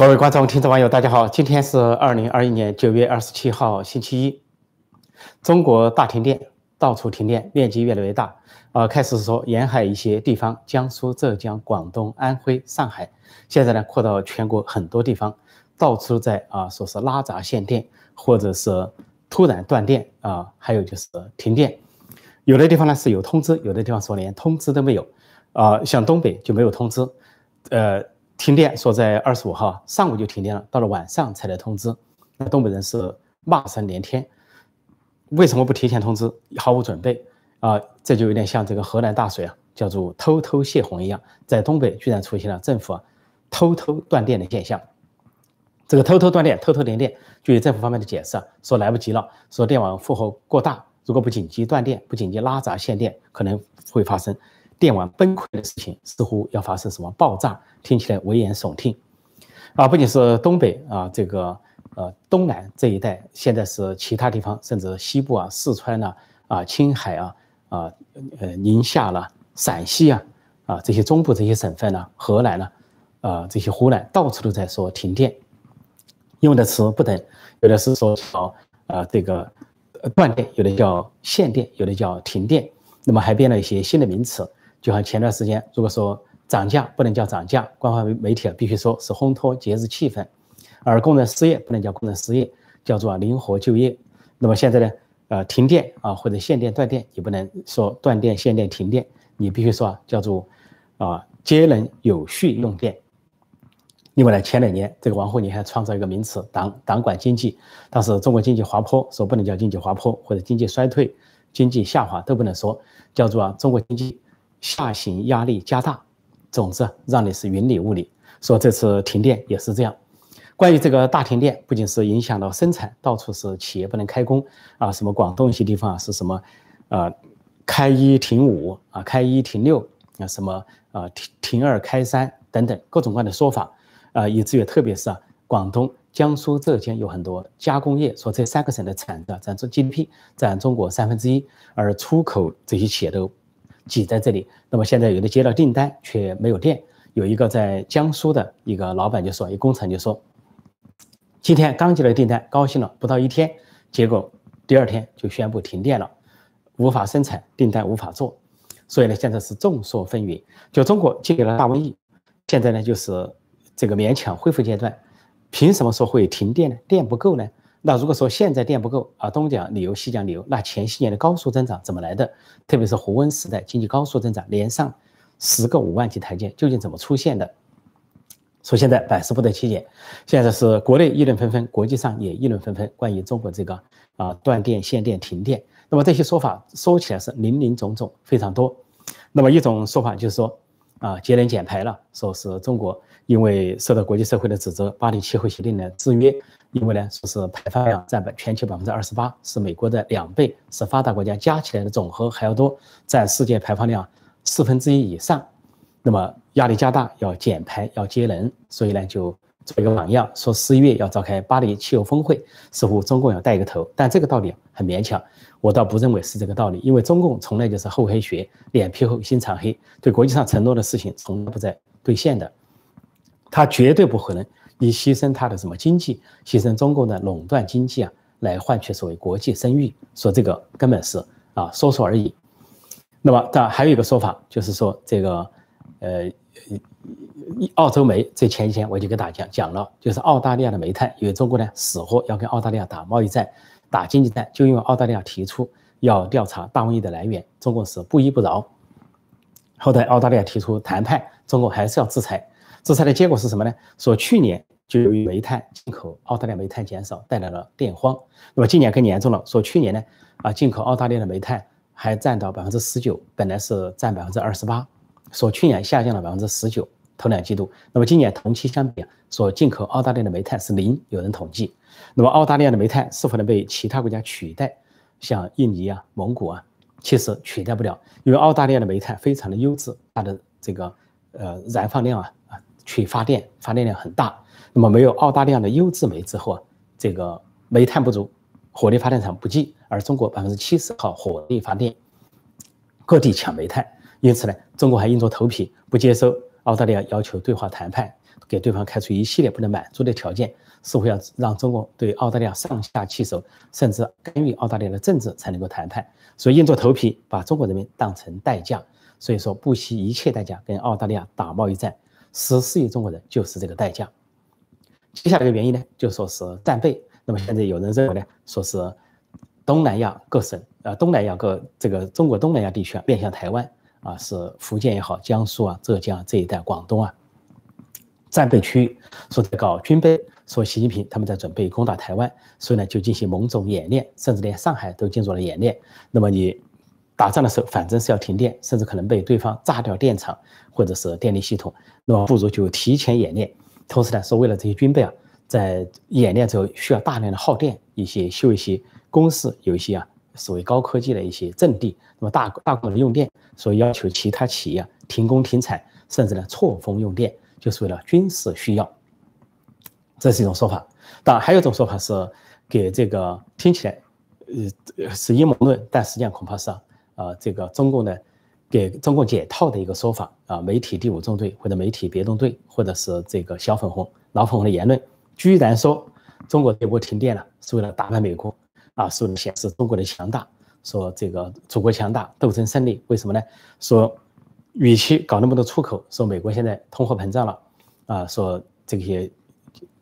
各位观众、听众、网友，大家好！今天是二零二一年九月二十七号，星期一。中国大停电，到处停电，面积越来越大。呃，开始说沿海一些地方，江苏、浙江、广东、安徽、上海，现在呢扩到全国很多地方，到处在啊，说是拉闸限电，或者是突然断电啊，还有就是停电。有的地方呢是有通知，有的地方说连通知都没有。啊，像东北就没有通知，呃。停电说在二十五号上午就停电了，到了晚上才来通知，那东北人是骂声连天。为什么不提前通知？毫无准备啊！这就有点像这个河南大水啊，叫做偷偷泄洪一样，在东北居然出现了政府啊偷偷断电的现象。这个偷偷断电、偷偷连电，据政府方面的解释啊，说来不及了，说电网负荷过大，如果不紧急断电、不紧急拉闸限电，可能会发生。电网崩溃的事情似乎要发生什么爆炸，听起来危言耸听，啊，不仅是东北啊，这个呃东南这一带，现在是其他地方，甚至西部啊、四川呐、啊青海啊、啊呃宁夏了、陕西啊、啊这些中部这些省份呢、河南呢、啊这些湖南，到处都在说停电，用的词不等，有的是说叫啊这个断电，有的叫限电，有的叫停电，那么还编了一些新的名词。就像前段时间，如果说涨价不能叫涨价，官方媒媒体啊必须说是烘托节日气氛；而工人失业不能叫工人失业，叫做灵活就业。那么现在呢，呃，停电啊或者限电断电，也不能说断电限电停电，你必须说啊叫做啊节能有序用电。另外呢，前两年这个王沪宁还创造一个名词“党党管经济”，当时中国经济滑坡，说不能叫经济滑坡或者经济衰退、经济下滑都不能说，叫做啊中国经济。下行压力加大，总之让你是云里雾里。说这次停电也是这样。关于这个大停电，不仅是影响到生产，到处是企业不能开工啊，什么广东一些地方啊是什么，呃，开一停五啊，开一停六啊，什么啊停停二开三等等各种各样的说法啊，以至于特别是啊广东、江苏、浙江有很多加工业，说这三个省的产值占中 GDP 占中国三分之一，而出口这些企业都。挤在这里，那么现在有的接到订单却没有电，有一个在江苏的一个老板就说，一工程就说，今天刚接了订单，高兴了，不到一天，结果第二天就宣布停电了，无法生产，订单无法做，所以呢，现在是众说纷纭。就中国经历了大瘟疫，现在呢就是这个勉强恢复阶段，凭什么说会停电呢？电不够呢？那如果说现在电不够啊，东讲理由西讲理由，那前些年的高速增长怎么来的？特别是胡温时代经济高速增长，连上十个五万级台阶，究竟怎么出现的？说现在百思不得其解。现在是国内议论纷纷，国际上也议论纷纷，关于中国这个啊断电、限电、停电。那么这些说法说起来是林林总总，非常多。那么一种说法就是说啊节能减排了，说是中国因为受到国际社会的指责，巴黎气候协定的制约。因为呢，说是排放量占全球百分之二十八，是美国的两倍，是发达国家加起来的总和还要多，占世界排放量四分之一以上。那么压力加大，要减排，要节能，所以呢，就做一个榜样，说十一月要召开巴黎气候峰会，似乎中共要带一个头。但这个道理很勉强，我倒不认为是这个道理，因为中共从来就是厚黑学，脸皮厚心肠黑，对国际上承诺的事情从来不在兑现的，他绝对不可能。以牺牲他的什么经济，牺牲中共的垄断经济啊，来换取所谓国际声誉，说这个根本是啊说说而已。那么，但还有一个说法，就是说这个，呃，澳洲煤这前几天我就给大家讲了，就是澳大利亚的煤炭，因为中国呢死活要跟澳大利亚打贸易战、打经济战，就因为澳大利亚提出要调查大瘟疫的来源，中国是不依不饶。后来澳大利亚提出谈判，中国还是要制裁。制裁的结果是什么呢？说去年就由于煤炭进口澳大利亚煤炭减少，带来了电荒。那么今年更严重了，说去年呢，啊，进口澳大利亚的煤炭还占到百分之十九，本来是占百分之二十八，说去年下降了百分之十九，头两季度。那么今年同期相比啊，说进口澳大利亚的煤炭是零，有人统计。那么澳大利亚的煤炭是否能被其他国家取代？像印尼啊、蒙古啊，其实取代不了，因为澳大利亚的煤炭非常的优质，它的这个呃燃放量啊。去发电，发电量很大。那么没有澳大利亚的优质煤之后啊，这个煤炭不足，火力发电厂不济。而中国百分之七十靠火力发电，各地抢煤炭，因此呢，中国还硬着头皮不接受澳大利亚要求对话谈判。给对方开出一系列不能满足的条件，似乎要让中国对澳大利亚上下其手，甚至干预澳大利亚的政治才能够谈判。所以硬着头皮把中国人民当成代价，所以说不惜一切代价跟澳大利亚打贸易战，十四亿中国人就是这个代价。接下来的原因呢，就说是战备。那么现在有人认为呢，说是东南亚各省，呃，东南亚各这个中国东南亚地区啊，面向台湾啊，是福建也好，江苏啊、浙江这一带、广东啊，战备区，说在搞军备，说习近平他们在准备攻打台湾，所以呢就进行某种演练，甚至连上海都进入了演练。那么你打仗的时候，反正是要停电，甚至可能被对方炸掉电厂或者是电力系统，那么不如就提前演练。同时呢，是为了这些军备啊。在演练之后需要大量的耗电，一些修一些公司，有一些啊所谓高科技的一些阵地，那么大大规模的用电，所以要求其他企业停工停产，甚至呢错峰用电，就是为了军事需要。这是一种说法。当然还有一种说法是给这个听起来呃是阴谋论，但实际上恐怕是啊这个中共的给中共解套的一个说法啊。媒体第五纵队或者媒体别动队，或者是这个小粉红、老粉红的言论。居然说中国这波停电了，是为了打败美国啊，是为了显示中国的强大，说这个祖国强大，斗争胜利。为什么呢？说与其搞那么多出口，说美国现在通货膨胀了啊，说这些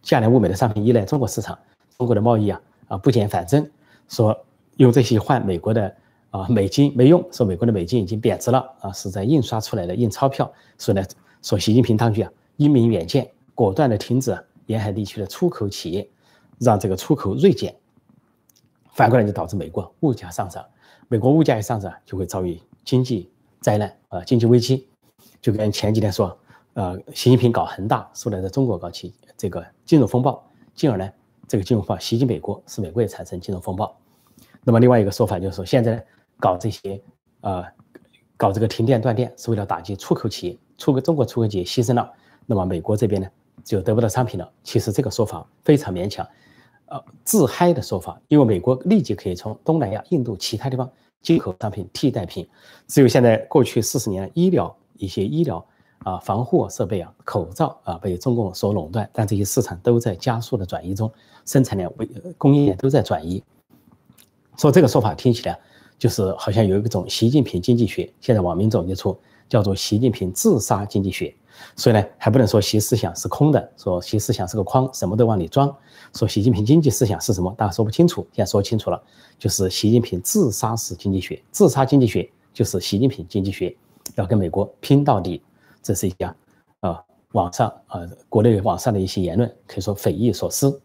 价廉物美的商品依赖中国市场，中国的贸易啊啊不减反增，说用这些换美国的啊美金没用，说美国的美金已经贬值了啊，是在印刷出来的印钞票。所以呢，说习近平当局啊英明远见，果断的停止。沿海地区的出口企业，让这个出口锐减，反过来就导致美国物价上涨。美国物价一上涨，就会遭遇经济灾难啊，经济危机。就跟前几天说，呃，习近平搞恒大，说来在中国搞起这个金融风暴，进而呢，这个金融风暴袭击美国，使美国也产生金融风暴。那么另外一个说法就是说，现在搞这些呃，搞这个停电断电，是为了打击出口企业，出口中国出口企业牺牲了，那么美国这边呢？就得不到商品了。其实这个说法非常勉强，呃，自嗨的说法。因为美国立即可以从东南亚、印度其他地方进口商品替代品。只有现在过去四十年，医疗一些医疗啊、防护设备啊、口罩啊被中共所垄断，但这些市场都在加速的转移中，生产链、为供应链都在转移。说这个说法听起来就是好像有一种习近平经济学，现在网民总结出叫做习近平自杀经济学。所以呢，还不能说习思想是空的，说习思想是个筐，什么都往里装。说习近平经济思想是什么，大家说不清楚。现在说清楚了，就是习近平自杀式经济学，自杀经济学就是习近平经济学，要跟美国拼到底。这是一家啊，网上啊，国内网上的一些言论，可以说匪夷所思。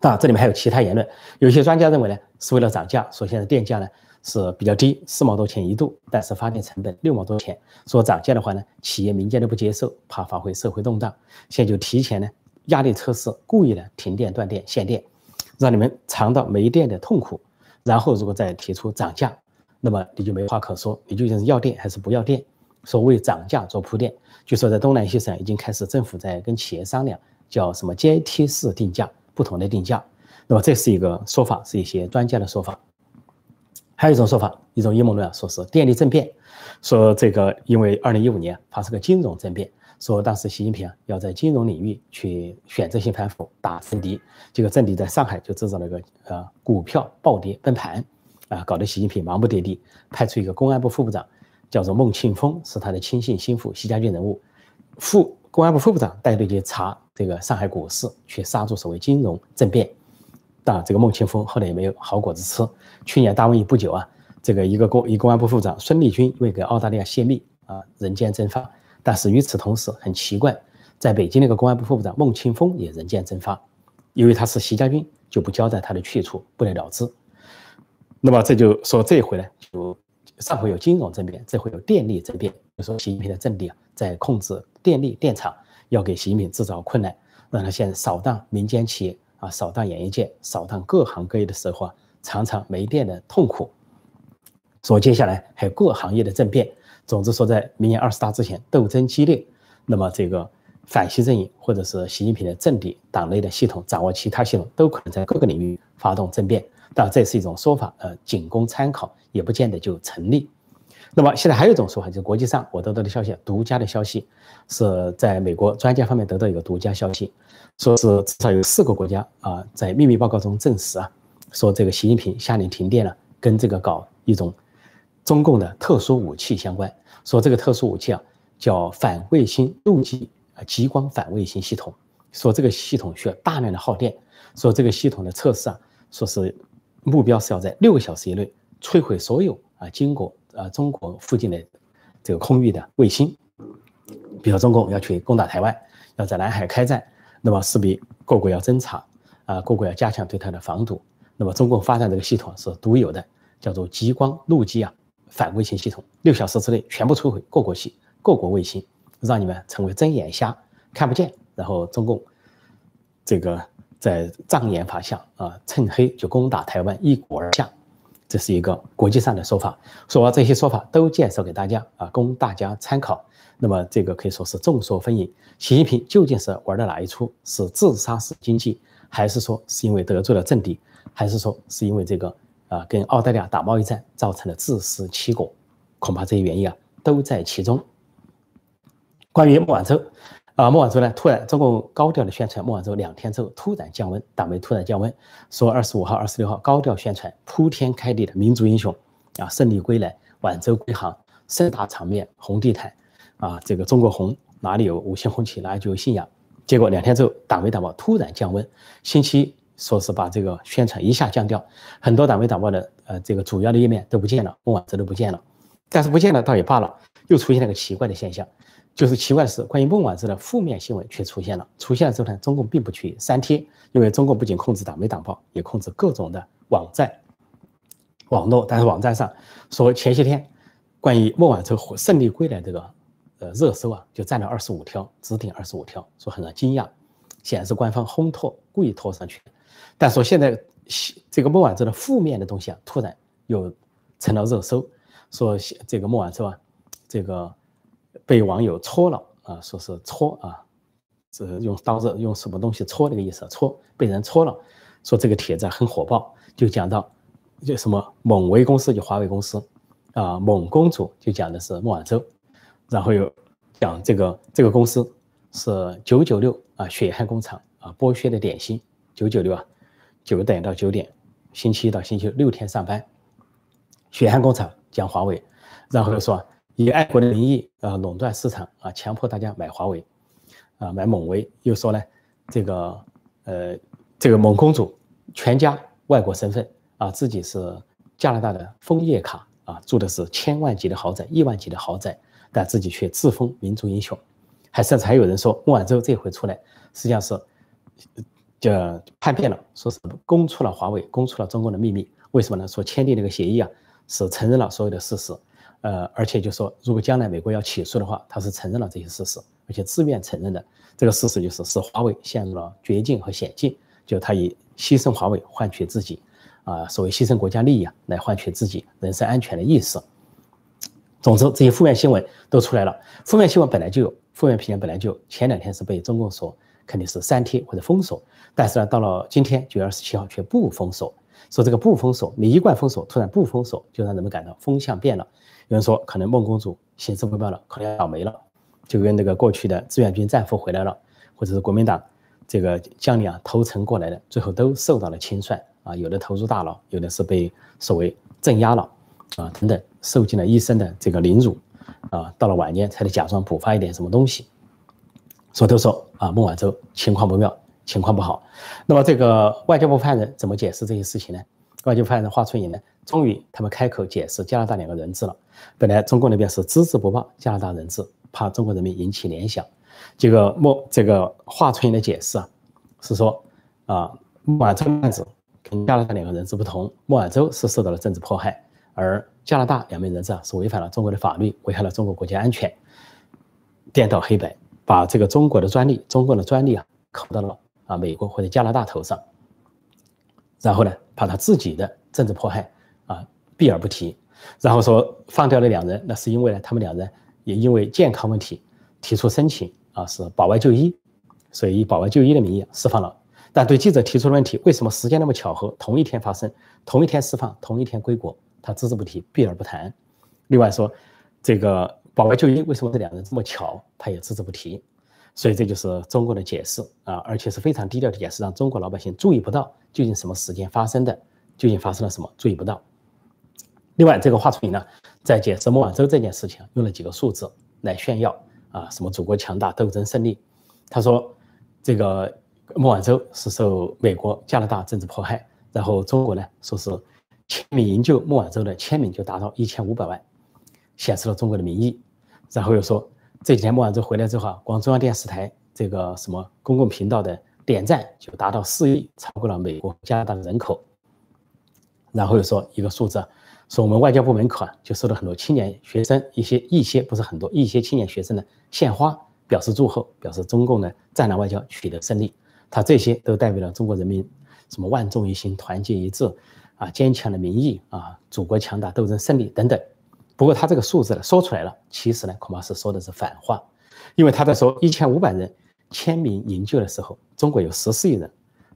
啊，这里面还有其他言论，有些专家认为呢，是为了涨价，说现在电价呢。是比较低，四毛多钱一度，但是发电成本六毛多钱。说涨价的话呢，企业民间都不接受，怕发挥社会动荡，现在就提前呢压力测试，故意的停电断电限电，让你们尝到没电的痛苦。然后如果再提出涨价，那么你就没话可说，你究竟是要电还是不要电？说为涨价做铺垫，据说在东南西省已经开始政府在跟企业商量，叫什么阶梯式定价，不同的定价。那么这是一个说法，是一些专家的说法。还有一种说法，一种阴谋论啊，说是电力政变，说这个因为二零一五年发生个金融政变，说当时习近平啊要在金融领域去选择性反腐打政敌，这个政敌在上海就制造了一个呃股票暴跌崩盘，啊，搞得习近平忙不迭地派出一个公安部副部长，叫做孟庆峰，是他的亲信心腹，习家军人物，副公安部副部长带队去查这个上海股市，去刹住所谓金融政变。但这个孟庆峰后来也没有好果子吃。去年大瘟疫不久啊，这个一个公一公安部副长孙立军为给澳大利亚泄密啊，人间蒸发。但是与此同时，很奇怪，在北京那个公安部副部长孟庆峰也人间蒸发，因为他是习家军，就不交代他的去处，不了了之。那么这就说这一回呢，就上回有金融政变，这回有电力政变，就说习近平的阵地啊，在控制电力电厂，要给习近平制造困难，让他现在扫荡民间企业。啊，扫荡演艺界，扫荡各行各业的时候啊，常常没电的痛苦。说接下来还有各行业的政变。总之说，在明年二十大之前，斗争激烈，那么这个反习阵营或者是习近平的政敌、党内的系统掌握其他系统，都可能在各个领域发动政变。当然，这是一种说法，呃，仅供参考，也不见得就成立。那么现在还有一种说法，就是国际上我得到的消息，独家的消息，是在美国专家方面得到一个独家消息，说是至少有四个国家啊，在秘密报告中证实啊，说这个习近平下令停电了，跟这个搞一种中共的特殊武器相关，说这个特殊武器啊叫反卫星陆基啊激光反卫星系统，说这个系统需要大量的耗电，说这个系统的测试啊，说是目标是要在六个小时以内摧毁所有啊经过。呃，中国附近的这个空域的卫星，比如中共要去攻打台湾，要在南海开战，那么势必各国要侦查，啊，各国要加强对它的防堵。那么中共发展这个系统是独有的，叫做激光陆基啊反卫星系统，六小时之内全部摧毁各国系各国卫星，让你们成为睁眼瞎，看不见。然后中共这个在障眼法下啊，趁黑就攻打台湾，一鼓而下。这是一个国际上的说法，说这些说法都介绍给大家啊，供大家参考。那么这个可以说是众说纷纭，习近平究竟是玩的哪一出？是自杀式经济，还是说是因为得罪了政敌，还是说是因为这个啊跟澳大利亚打贸易战造成的自食其果？恐怕这些原因啊都在其中。关于孟晚舟。啊，孟晚舟呢？突然，中共高调的宣传，孟晚舟两天之后突然降温，党媒突然降温，说二十五号、二十六号高调宣传铺天盖地的民族英雄啊，胜利归来，晚舟归航，盛大场面，红地毯啊，这个中国红，哪里有五星红旗，哪里就有信仰。结果两天之后，党媒党报突然降温，星期说是把这个宣传一下降掉，很多党媒党报的呃这个主要的页面都不见了，孟晚舟都不见了，但是不见了倒也罢了，又出现了个奇怪的现象。就是奇怪的是，关于孟晚舟的负面新闻却出现了。出现了之后呢，中共并不去删帖，因为中共不仅控制党媒党报，也控制各种的网站、网络。但是网站上说，前些天关于孟晚舟胜利归来这个呃热搜啊，就占了二十五条，只顶二十五条，说很让惊讶，显然是官方烘托，故意拖上去。但说现在这个孟晚舟的负面的东西啊，突然又成了热搜，说这个孟晚舟啊，这个。被网友戳了啊，说是戳啊，是用刀子用什么东西戳那个意思，戳被人戳了，说这个帖子很火爆，就讲到就什么蒙为公司就华为公司啊，蒙公主就讲的是孟晚舟，然后又讲这个这个公司是九九六啊，血汗工厂啊，剥削的点心九九六啊，九点到九点，星期一到星期六六天上班，血汗工厂讲华为，然后又说。以爱国的名义啊，垄断市场啊，强迫大家买华为，啊，买蒙威。又说呢，这个呃，这个蒙公主全家外国身份啊，自己是加拿大的枫叶卡啊，住的是千万级的豪宅、亿万级的豪宅，但自己却自封民族英雄。还甚至还有人说，孟晚舟这回出来，实际上是就叛变了，说是供出了华为，供出了中共的秘密。为什么呢？说签订那个协议啊，是承认了所有的事实。呃，而且就说，如果将来美国要起诉的话，他是承认了这些事实，而且自愿承认的。这个事实就是，使华为陷入了绝境和险境，就他以牺牲华为换取自己，啊，所谓牺牲国家利益啊，来换取自己人身安全的意识。总之，这些负面新闻都出来了。负面新闻本来就有，负面评论本来就。前两天是被中共所肯定是删帖或者封锁，但是呢，到了今天九月二十七号却不封锁。说这个不封锁，你一贯封锁，突然不封锁，就让人们感到风向变了。有人说，可能孟公主行事不妙了，可能要倒霉了，就跟那个过去的志愿军战俘回来了，或者是国民党这个将领啊投诚过来的，最后都受到了清算啊，有的投入大牢，有的是被所谓镇压了啊，等等，受尽了一生的这个凌辱啊，到了晚年才得假装补发一点什么东西。说都说啊，孟晚舟情况不妙，情况不好。那么这个外交部发言人怎么解释这些事情呢？外交部发言人华春莹呢？终于，他们开口解释加拿大两个人质了。本来中国那边是只字不报加拿大人质，怕中国人民引起联想。这个莫这个华春莹的解释啊，是说啊，孟晚舟案子跟加拿大两个人质不同，孟晚舟是受到了政治迫害，而加拿大两名人质啊是违反了中国的法律，危害了中国国家安全，颠倒黑白，把这个中国的专利、中国的专利啊扣到了啊美国或者加拿大头上，然后呢，把他自己的政治迫害。啊，避而不提，然后说放掉了两人，那是因为呢，他们两人也因为健康问题提出申请啊，是保外就医，所以以保外就医的名义释放了。但对记者提出的问题，为什么时间那么巧合，同一天发生，同一天释放，同一天归国，他只字不提，避而不谈。另外说，这个保外就医为什么这两人这么巧，他也只字不提。所以这就是中国的解释啊，而且是非常低调的解释，让中国老百姓注意不到究竟什么时间发生的，究竟发生了什么，注意不到。另外，这个华春莹呢，在解释孟晚舟这件事情，用了几个数字来炫耀啊，什么祖国强大，斗争胜利。他说，这个孟晚舟是受美国、加拿大政治迫害，然后中国呢说是签名营救孟晚舟的签名就达到一千五百万，显示了中国的民意。然后又说。这几天孟晚舟回来之后啊，光中央电视台这个什么公共频道的点赞就达到四亿，超过了美国、加拿大的人口。然后又说一个数字，说我们外交部门口啊，就收到很多青年学生一些一些不是很多一些青年学生的献花，表示祝贺，表示中共呢战狼外交取得胜利。他这些都代表了中国人民什么万众一心、团结一致啊、坚强的民意啊、祖国强大、斗争胜利等等。不过他这个数字呢说出来了，其实呢恐怕是说的是反话，因为他在说一千五百人签名营救的时候，中国有十四亿人，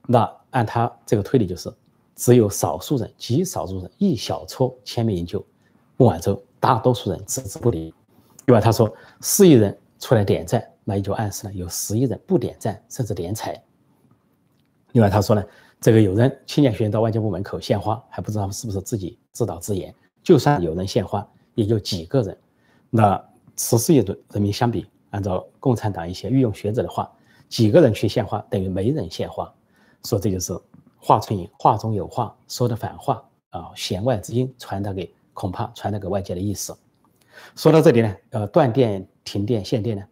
那按他这个推理就是，只有少数人极少数人一小撮签名营救孟晚舟，大多数人置之不理。另外他说四亿人出来点赞，那也就暗示了有十亿人不点赞甚至点彩。另外他说呢，这个有人青年学员到外交部门口献花，还不知道是不是自己自导自演，就算有人献花。也就几个人，那十四亿的人民相比，按照共产党一些御用学者的话，几个人去献花等于没人献花，说这就是话春莹话中有话，说的反话啊，弦外之音传达给恐怕传达给外界的意思。说到这里呢，呃，断电、停电、限电呢，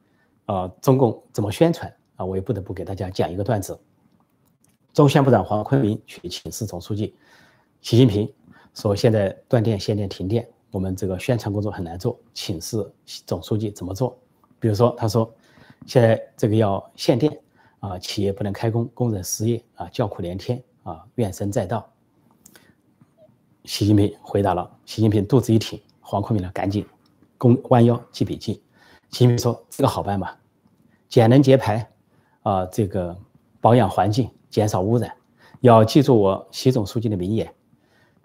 呃，中共怎么宣传啊？我也不得不给大家讲一个段子。中宣部长黄坤明去请示总书记习近平，说现在断电、限电、停电。我们这个宣传工作很难做，请示总书记怎么做？比如说，他说现在这个要限电啊，企业不能开工，工人失业啊，叫苦连天啊，怨声载道。习近平回答了，习近平肚子一挺，黄坤明呢赶紧弓弯腰记笔记。习近平说：“这个好办吧，节能节排啊，这个保养环境，减少污染，要记住我习总书记的名言。”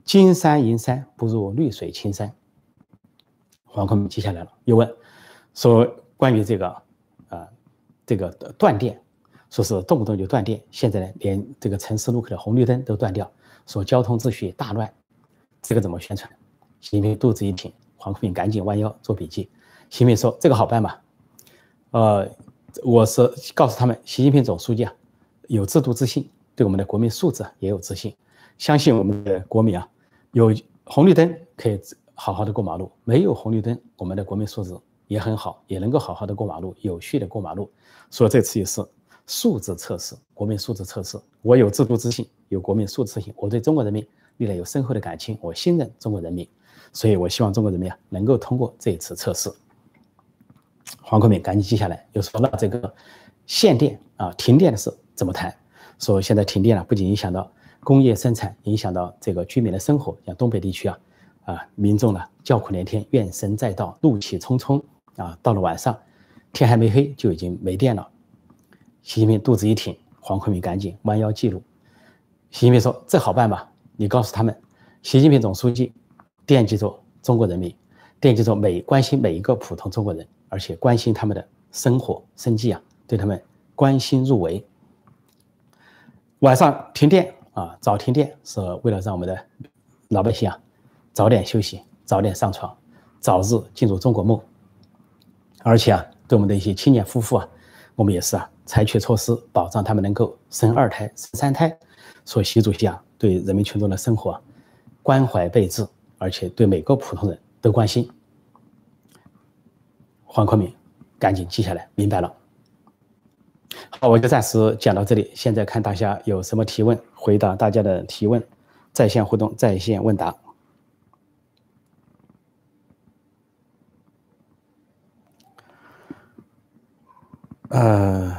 金山银山不如绿水青山。黄坤明记下来了，又问说关于这个啊，这个断电，说是动不动就断电，现在呢连这个城市路口的红绿灯都断掉，说交通秩序大乱，这个怎么宣传？习近平肚子一挺，黄坤明赶紧弯腰做笔记。习近平说这个好办吧？呃，我是告诉他们，习近平总书记啊有制度自信，对我们的国民素质也有自信，相信我们的国民啊。有红绿灯可以好好的过马路，没有红绿灯，我们的国民素质也很好，也能够好好的过马路，有序的过马路。所以这次也是素质测试，国民素质测试。我有制度自信，有国民素质自信，我对中国人民历来有深厚的感情，我信任中国人民，所以我希望中国人民啊能够通过这一次测试。黄国明赶紧记下来，又说了这个限电啊、停电的事怎么谈？说现在停电了，不仅影响到。工业生产影响到这个居民的生活，像东北地区啊，啊，民众呢叫苦连天，怨声载道，怒气冲冲啊。到了晚上，天还没黑就已经没电了。习近平肚子一挺，黄坤明赶紧弯腰记录。习近平说：“这好办吧？你告诉他们，习近平总书记惦记着中国人民，惦记着每关心每一个普通中国人，而且关心他们的生活生计啊，对他们关心入微。晚上停电。”啊，早停电是为了让我们的老百姓啊早点休息，早点上床，早日进入中国梦。而且啊，对我们的一些青年夫妇啊，我们也是啊，采取措施保障他们能够生二胎、生三胎。所以，习主席啊，对人民群众的生活关怀备至，而且对每个普通人都关心。黄坤明，赶紧记下来，明白了。好，我就暂时讲到这里。现在看大家有什么提问，回答大家的提问，在线互动，在线问答。呃，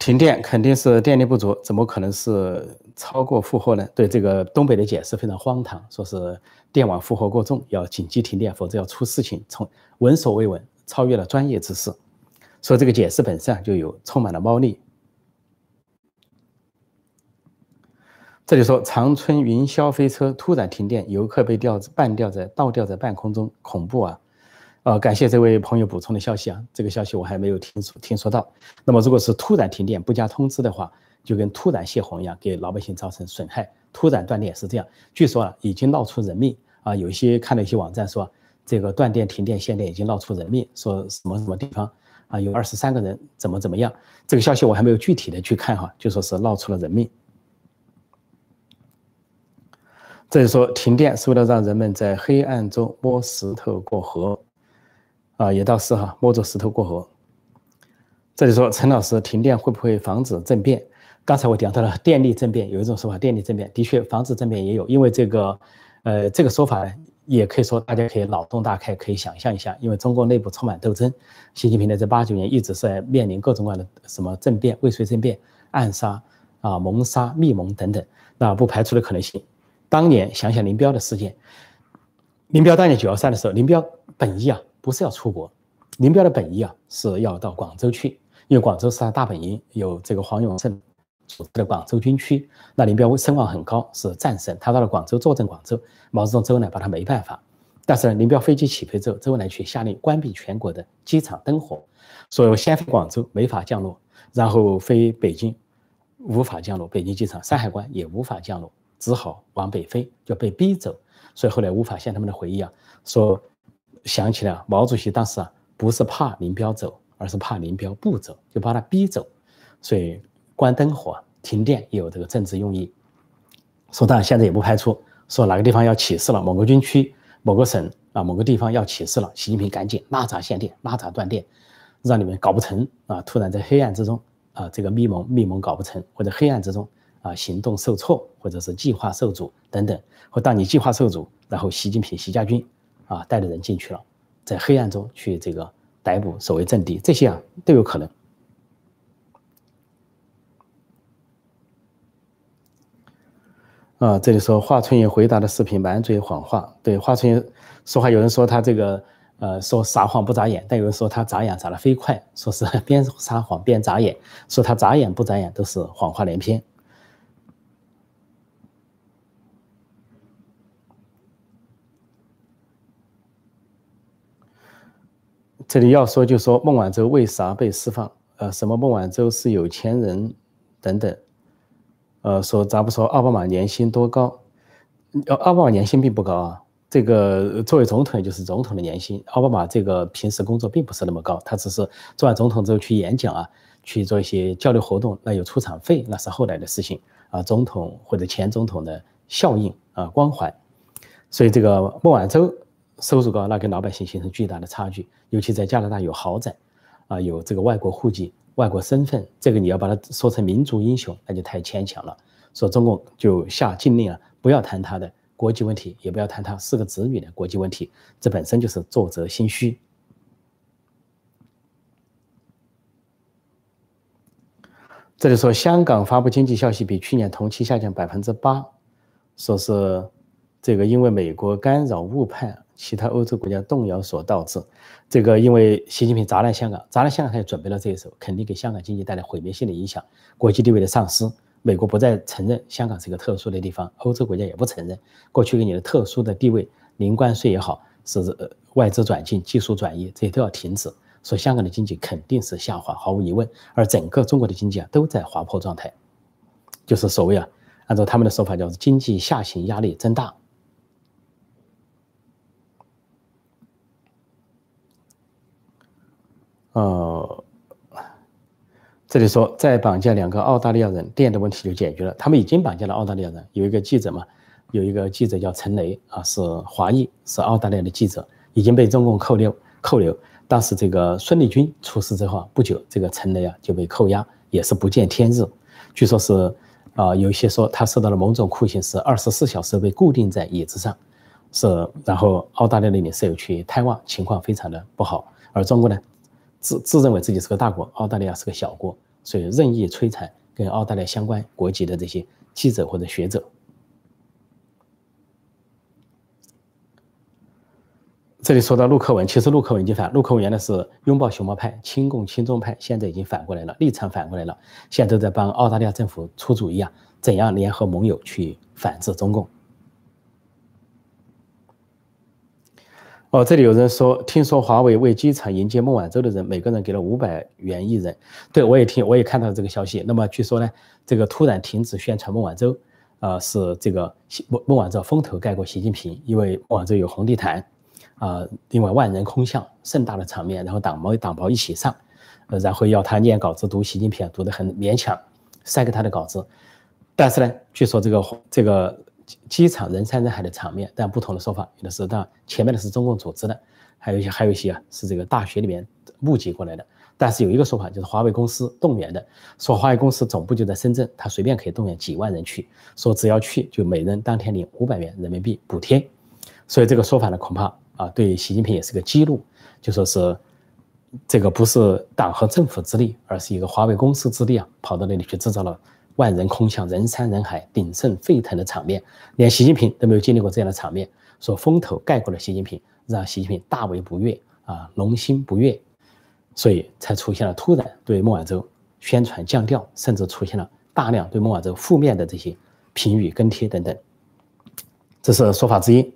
停电肯定是电力不足，怎么可能是超过负荷呢？对这个东北的解释非常荒唐，说是。电网负荷过重，要紧急停电，否则要出事情。从闻所未闻，超越了专业知识，所以这个解释本身啊就有充满了猫腻。这里说长春云霄飞车突然停电，游客被吊半吊在倒吊在半空中，恐怖啊！呃，感谢这位朋友补充的消息啊，这个消息我还没有听说听说到。那么如果是突然停电不加通知的话，就跟突然泄洪一样，给老百姓造成损害。突然断电是这样，据说啊已经闹出人命啊，有一些看了一些网站说这个断电停电限电已经闹出人命，说什么什么地方啊有二十三个人怎么怎么样，这个消息我还没有具体的去看哈，就说是闹出了人命。这里说停电是为了让人们在黑暗中摸石头过河，啊，也倒是哈，摸着石头过河。这里说陈老师，停电会不会防止政变？刚才我讲到了电力政变，有一种说法，电力政变的确防止政变也有，因为这个，呃，这个说法，也可以说大家可以脑洞大开，可以想象一下，因为中国内部充满斗争，习近平呢在八九年一直是在面临各种各样的什么政变、未遂政变、暗杀啊、谋杀、密谋等等，那不排除的可能性。当年想想林彪的事件，林彪当年九幺三的时候，林彪本意啊不是要出国，林彪的本意啊是要到广州去，因为广州是他大本营，有这个黄永胜组织的广州军区，那林彪声望很高，是战神，他到了广州坐镇广州，毛泽东、周恩来把他没办法，但是呢，林彪飞机起飞之后，周恩来却下令关闭全国的机场灯火，所以先飞广州没法降落，然后飞北京无法降落，北京机场山海关也无法降落。只好往北飞，就被逼走，所以后来无法像他们的回忆啊，说想起来毛主席当时啊不是怕林彪走，而是怕林彪不走，就把他逼走，所以关灯火、停电也有这个政治用意。说当然现在也不排除说哪个地方要起事了，某个军区、某个省啊、某个地方要起事了，习近平赶紧拉闸限电、拉闸断电，让你们搞不成啊！突然在黑暗之中啊，这个密谋密谋搞不成，或者黑暗之中。啊，行动受挫，或者是计划受阻等等，或当你计划受阻，然后习近平、习家军啊带着人进去了，在黑暗中去这个逮捕守卫阵地，这些啊都有可能。啊，这里说华春莹回答的视频满嘴谎话，对华春莹说话，有人说他这个呃说撒谎不眨眼，但有人说他眨眼眨得飞快，说是 边撒谎边眨眼，说他眨眼不眨眼都是谎话连篇。这里要说就说孟晚舟为啥被释放？呃，什么孟晚舟是有钱人等等，呃，说咱不说奥巴马年薪多高？呃，奥巴马年薪并不高啊。这个作为总统就是总统的年薪，奥巴马这个平时工作并不是那么高，他只是做完总统之后去演讲啊，去做一些交流活动，那有出场费，那是后来的事情啊。总统或者前总统的效应啊光环，所以这个孟晚舟。收入高，那跟老百姓形成巨大的差距。尤其在加拿大有豪宅，啊，有这个外国户籍、外国身份，这个你要把它说成民族英雄，那就太牵强了。说中共就下禁令了，不要谈他的国际问题，也不要谈他四个子女的国际问题，这本身就是作贼心虚。这里说香港发布经济消息比去年同期下降百分之八，说是这个因为美国干扰误判。其他欧洲国家动摇所导致，这个因为习近平砸烂香港，砸烂香港，他也准备了这一手，肯定给香港经济带来毁灭性的影响，国际地位的丧失。美国不再承认香港是一个特殊的地方，欧洲国家也不承认过去给你的特殊的地位，零关税也好，是外资转进、技术转移，这些都要停止。所以香港的经济肯定是下滑，毫无疑问。而整个中国的经济啊，都在滑坡状态，就是所谓啊，按照他们的说法，叫经济下行压力增大。呃，这里说再绑架两个澳大利亚人，电的问题就解决了。他们已经绑架了澳大利亚人。有一个记者嘛，有一个记者叫陈雷啊，是华裔，是澳大利亚的记者，已经被中共扣留。扣留。当时这个孙立军出事之后不久，这个陈雷啊就被扣押，也是不见天日。据说是啊，有一些说他受到了某种酷刑，是二十四小时被固定在椅子上，是然后澳大利亚的领事有去探望，情况非常的不好。而中国呢？自自认为自己是个大国，澳大利亚是个小国，所以任意摧残跟澳大利亚相关国籍的这些记者或者学者。这里说到陆克文，其实陆克文已经反，陆克文原来是拥抱熊猫派、亲共亲中派，现在已经反过来了，立场反过来了，现在都在帮澳大利亚政府出主意啊，怎样联合盟友去反制中共。哦，这里有人说，听说华为为机场迎接孟晚舟的人，每个人给了五百元一人。对我也听，我也看到这个消息。那么据说呢，这个突然停止宣传孟晚舟，呃，是这个孟孟晚舟风头盖过习近平，因为孟晚舟有红地毯，啊，另外万人空巷，盛大的场面，然后党媒党报一起上，呃，然后要他念稿子读习近平，读得很勉强，塞给他的稿子。但是呢，据说这个这个。机场人山人海的场面，但不同的说法，有的是到前面的是中共组织的，还有一些还有一些啊是这个大学里面募集过来的。但是有一个说法就是华为公司动员的，说华为公司总部就在深圳，他随便可以动员几万人去，说只要去就每人当天领五百元人民币补贴。所以这个说法呢，恐怕啊对习近平也是个激怒，就说是这个不是党和政府之力，而是一个华为公司之力啊，跑到那里去制造了。万人空巷，人山人海，鼎盛沸腾的场面，连习近平都没有经历过这样的场面。说风头盖过了习近平，让习近平大为不悦啊，龙心不悦，所以才出现了突然对孟晚舟宣传降调，甚至出现了大量对孟晚舟负面的这些评语跟帖等等。这是说法之一。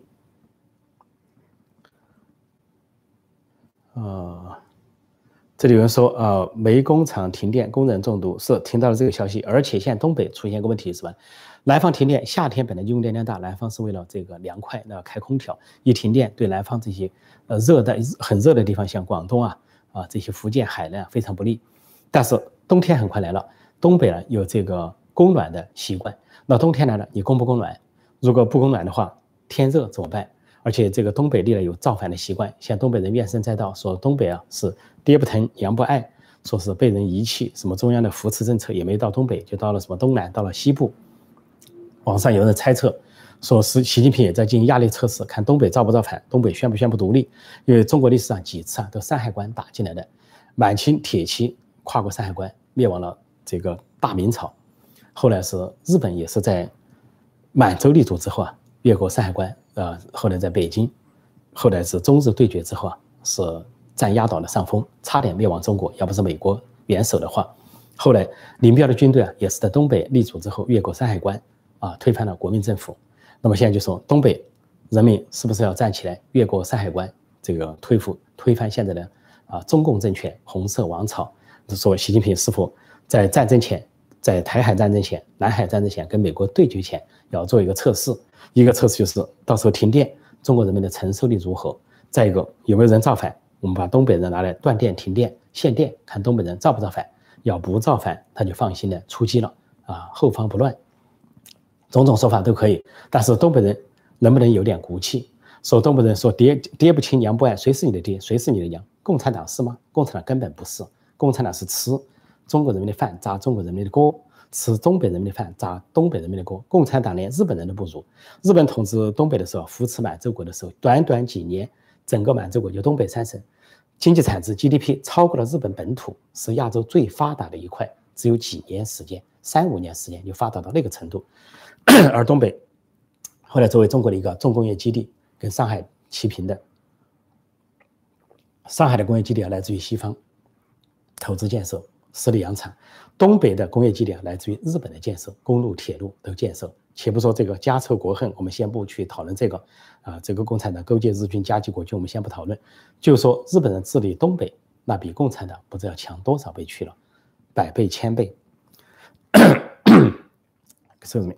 这里有人说，呃，煤工厂停电，工人中毒，是听到了这个消息，而且现在东北出现个问题，是吧？南方停电，夏天本来用电量大，南方是为了这个凉快，那开空调，一停电对南方这些呃热带很热的地方，像广东啊啊这些福建海南非常不利。但是冬天很快来了，东北呢有这个供暖的习惯，那冬天来了，你供不供暖？如果不供暖的话，天热怎么办？而且这个东北历来有造反的习惯，像东北人怨声载道，说东北啊是爹不疼娘不爱，说是被人遗弃，什么中央的扶持政策也没到东北，就到了什么东南，到了西部。网上有人猜测，说是习近平也在进行压力测试，看东北造不造反，东北宣不宣布独立。因为中国历史上几次啊都山海关打进来的，满清铁骑跨过山海关灭亡了这个大明朝，后来是日本也是在满洲立足之后啊越过山海关。呃，后来在北京，后来是中日对决之后啊，是占压倒了上风，差点灭亡中国。要不是美国援手的话，后来林彪的军队啊，也是在东北立足之后越过山海关啊，推翻了国民政府。那么现在就说东北人民是不是要站起来越过山海关，这个推覆推翻现在的啊中共政权红色王朝？说习近平是否在战争前，在台海战争前、南海战争前跟美国对决前要做一个测试？一个测试就是到时候停电，中国人民的承受力如何？再一个有没有人造反？我们把东北人拿来断电、停电、限电，看东北人造不造反。要不造反，他就放心的出击了啊，后方不乱。种种说法都可以，但是东北人能不能有点骨气？说东北人说爹爹不亲娘不爱，谁是你的爹？谁是你的娘？共产党是吗？共产党根本不是，共产党是吃中国人民的饭，砸中国人民的锅。吃东北人民的饭，砸东北人民的锅。共产党连日本人都不如。日本统治东北的时候，扶持满洲国的时候，短短几年，整个满洲国就东北三省，经济产值 GDP 超过了日本本土，是亚洲最发达的一块。只有几年时间，三五年时间就发达到那个程度。而东北后来作为中国的一个重工业基地，跟上海齐平的。上海的工业基地啊，来自于西方投资建设。十里洋场，东北的工业基地啊，来自于日本的建设，公路、铁路都建设。且不说这个家仇国恨，我们先不去讨论这个。啊，这个共产党勾结日军、夹击国军，我们先不讨论。就说日本人治理东北，那比共产党不知道强多少倍去了，百倍、千倍。Excuse me。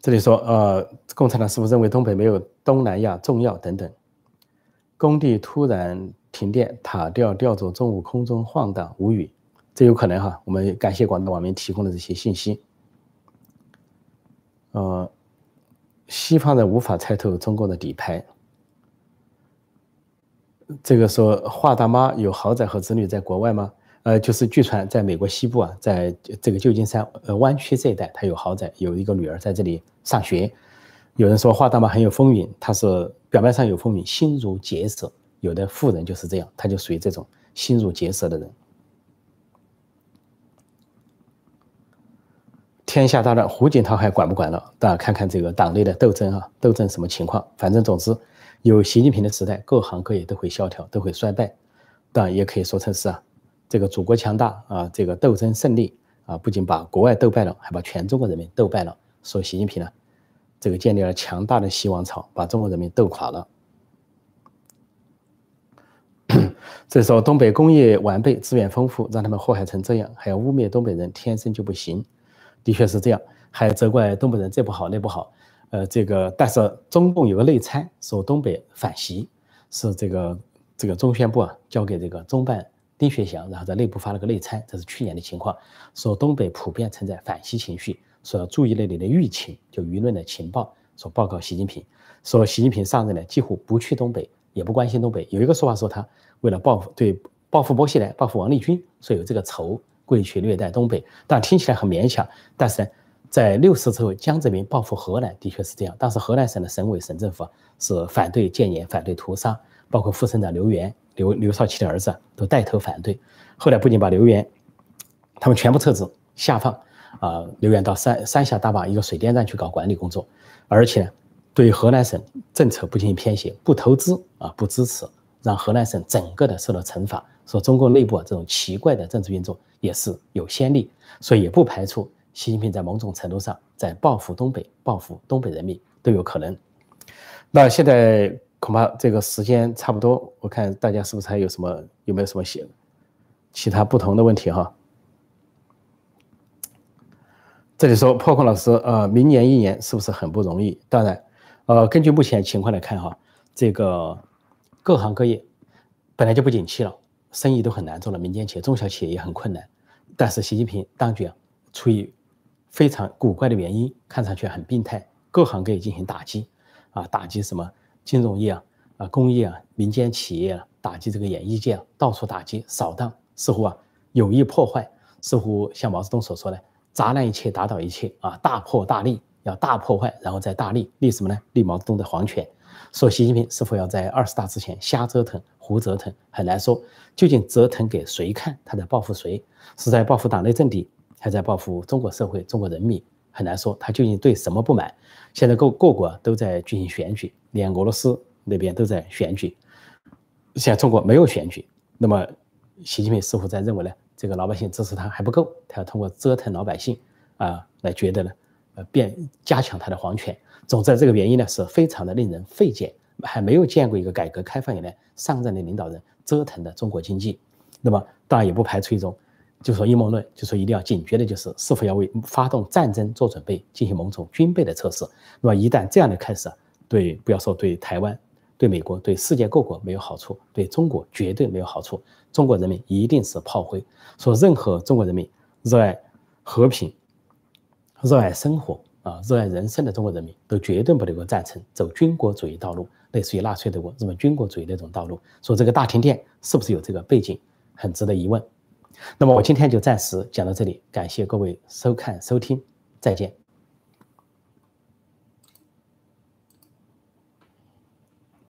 这里说，呃，共产党是不是认为东北没有东南亚重要？等等，工地突然。停电，塔吊吊着，中午空中晃荡，无语。这有可能哈，我们感谢广大网民提供的这些信息。呃，西方人无法猜透中国的底牌。这个说华大妈有豪宅和子女在国外吗？呃，就是据传在美国西部啊，在这个旧金山呃湾区这一带，他有豪宅，有一个女儿在这里上学。有人说华大妈很有风云，她是表面上有风云，心如铁石。有的富人就是这样，他就属于这种心如结舌的人。天下大乱，胡锦涛还管不管了？大家看看这个党内的斗争啊，斗争什么情况？反正总之，有习近平的时代，各行各业都会萧条，都会衰败。当然，也可以说成是啊，这个祖国强大啊，这个斗争胜利啊，不仅把国外斗败了，还把全中国人民斗败了。说习近平呢，这个建立了强大的希望潮，把中国人民斗垮了。这时候东北工业完备，资源丰富，让他们祸害成这样，还要污蔑东北人天生就不行，的确是这样，还责怪东北人这不好那不好。呃，这个但是中共有个内参，说东北反习是这个这个中宣部啊交给这个中办丁学祥，然后在内部发了个内参，这是去年的情况，说东北普遍存在反习情绪，说要注意那里的舆情，就舆论的情报，说报告习近平，说习近平上任呢几乎不去东北，也不关心东北，有一个说法说他为了报复对报复薄熙来、报复王立军，所以有这个仇，故意去虐待东北，但听起来很勉强，但是呢。在六四之后，江泽民报复河南，的确是这样。当时河南省的省委、省政府是反对建言、反对屠杀，包括副省长刘源、刘刘少奇的儿子都带头反对。后来不仅把刘源他们全部撤职下放，啊，刘源到三三峡大坝一个水电站去搞管理工作，而且对河南省政策不进行偏斜，不投资啊，不支持，让河南省整个的受到惩罚。说中国内部啊这种奇怪的政治运作也是有先例，所以也不排除。习近平在某种程度上在报复东北，报复东北人民都有可能。那现在恐怕这个时间差不多，我看大家是不是还有什么有没有什么写其他不同的问题哈？这里说破空老师，呃，明年一年是不是很不容易？当然，呃，根据目前情况来看哈，这个各行各业本来就不景气了，生意都很难做了，民间企业、中小企业也很困难。但是习近平当局啊，出于非常古怪的原因，看上去很病态，各行各业进行打击，啊，打击什么金融业啊，啊，工业啊，民间企业啊，打击这个演艺界，啊到处打击扫荡，似乎啊有意破坏，似乎像毛泽东所说的“砸烂一切，打倒一切”，啊，大破大立，要大破坏，然后再大立，立什么呢？立毛泽东的皇权。说习近平是否要在二十大之前瞎折腾、胡折腾，很难说，究竟折腾给谁看？他在报复谁？是在报复党内政敌？还在报复中国社会、中国人民，很难说他究竟对什么不满。现在各各国都在进行选举，连俄罗斯那边都在选举。现在中国没有选举，那么习近平似乎在认为呢，这个老百姓支持他还不够，他要通过折腾老百姓啊，来觉得呢，呃，变加强他的皇权。总之，这个原因呢是非常的令人费解，还没有见过一个改革开放以来上任的领导人折腾的中国经济。那么当然也不排除一种。就说阴谋论，就说一定要警觉的，就是是否要为发动战争做准备，进行某种军备的测试。那么一旦这样的开始，对不要说对台湾、对美国、对世界各国没有好处，对中国绝对没有好处。中国人民一定是炮灰。说任何中国人民热爱和平、热爱生活啊、热爱人生的中国人民，都绝对不能够赞成走军国主义道路，类似于纳粹德国日本军国主义那种道路。说这个大停电是不是有这个背景，很值得疑问。那么我今天就暂时讲到这里，感谢各位收看收听，再见。